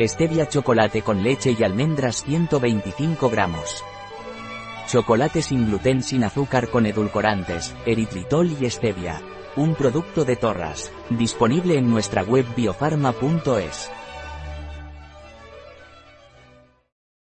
Stevia chocolate con leche y almendras 125 gramos. Chocolate sin gluten sin azúcar con edulcorantes, eritritol y stevia. Un producto de Torras, disponible en nuestra web biofarma.es.